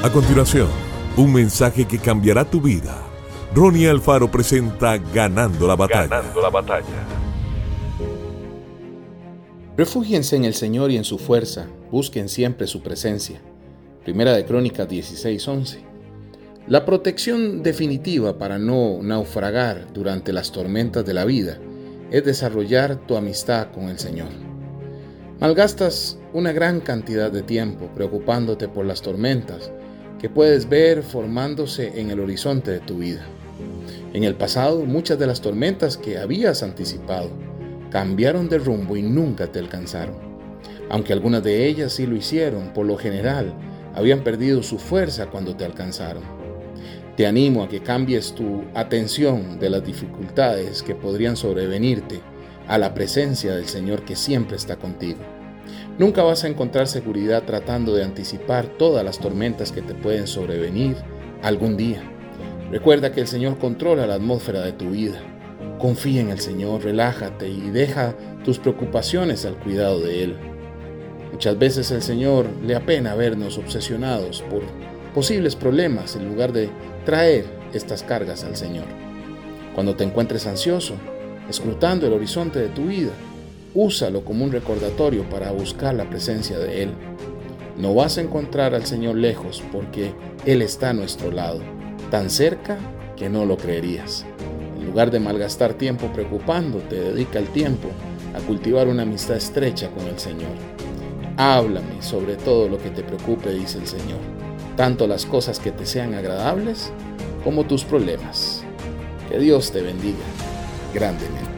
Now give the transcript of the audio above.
A continuación, un mensaje que cambiará tu vida. Ronnie Alfaro presenta Ganando la batalla. Ganando la batalla. Refúgiense en el Señor y en su fuerza, busquen siempre su presencia. Primera de Crónicas 16:11. La protección definitiva para no naufragar durante las tormentas de la vida es desarrollar tu amistad con el Señor. Malgastas una gran cantidad de tiempo preocupándote por las tormentas que puedes ver formándose en el horizonte de tu vida. En el pasado, muchas de las tormentas que habías anticipado cambiaron de rumbo y nunca te alcanzaron. Aunque algunas de ellas sí lo hicieron, por lo general, habían perdido su fuerza cuando te alcanzaron. Te animo a que cambies tu atención de las dificultades que podrían sobrevenirte a la presencia del Señor que siempre está contigo. Nunca vas a encontrar seguridad tratando de anticipar todas las tormentas que te pueden sobrevenir algún día. Recuerda que el Señor controla la atmósfera de tu vida. Confía en el Señor, relájate y deja tus preocupaciones al cuidado de Él. Muchas veces el Señor le apena vernos obsesionados por posibles problemas en lugar de traer estas cargas al Señor. Cuando te encuentres ansioso, escrutando el horizonte de tu vida, úsalo como un recordatorio para buscar la presencia de Él. No vas a encontrar al Señor lejos porque Él está a nuestro lado, tan cerca que no lo creerías. En lugar de malgastar tiempo preocupándote, dedica el tiempo a cultivar una amistad estrecha con el Señor. Háblame sobre todo lo que te preocupe, dice el Señor, tanto las cosas que te sean agradables como tus problemas. Que Dios te bendiga grandemente.